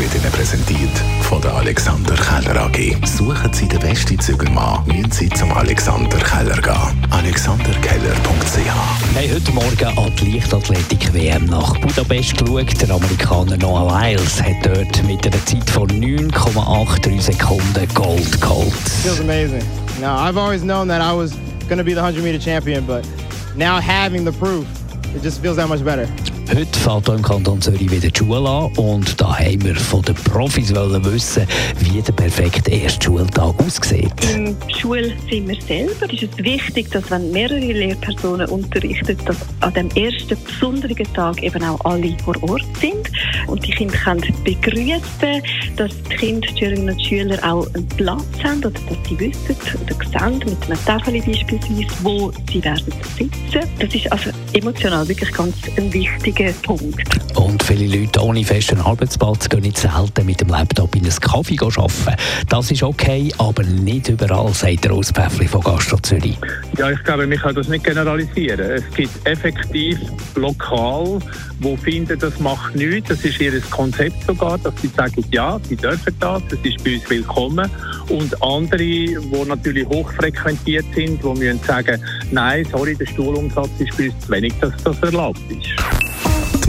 wird Ihnen präsentiert von der Alexander Keller AG. Suchen Sie den besten Zügelmann, müssen Sie zum Alexander Keller gehen. AlexanderKeller.ch haben heute Morgen an die Leichtathletik-WM nach Budapest geschaut. Der Amerikaner Noah Lyles hat dort mit einer Zeit von 9,83 Sekunden Gold geholt. feels amazing. Now, I've always known that I was going to be the 100 meter champion, but now having the proof, it just feels that much better. Heute fängt hier im Kanton Zürich wieder die Schule an und da haben wir von den Profis wissen, wie der perfekte erste Schultag aussieht. Im Schulzimmer selber ist es wichtig, dass wenn mehrere Lehrpersonen unterrichten, dass an dem ersten besonderen Tag eben auch alle vor Ort sind und die Kinder können begrüßen, dass die Kinder, Schülerinnen und Schüler auch einen Platz haben oder dass sie wissen oder sehen, mit einem Tafel beispielsweise, wo sie werden sitzen. Das ist also emotional wirklich ganz ein wichtiger Punkt. Und viele Leute ohne festen Arbeitsplatz gehen nicht selten mit dem Laptop in einen Kaffee arbeiten. Das ist okay, aber nicht überall, sagt der Auspfäffli von Gastro Zürich. Ja, ich glaube, man kann das nicht generalisieren. Es gibt effektiv lokal, wo finden, das macht nichts. Das ist ihr Konzept sogar, dass sie sagen, ja, sie dürfen das, das ist bei uns willkommen. Und andere, die natürlich hochfrequentiert sind, die müssen sagen, nein, sorry, der Stuhlumsatz ist bei uns zu wenig, dass das erlaubt ist.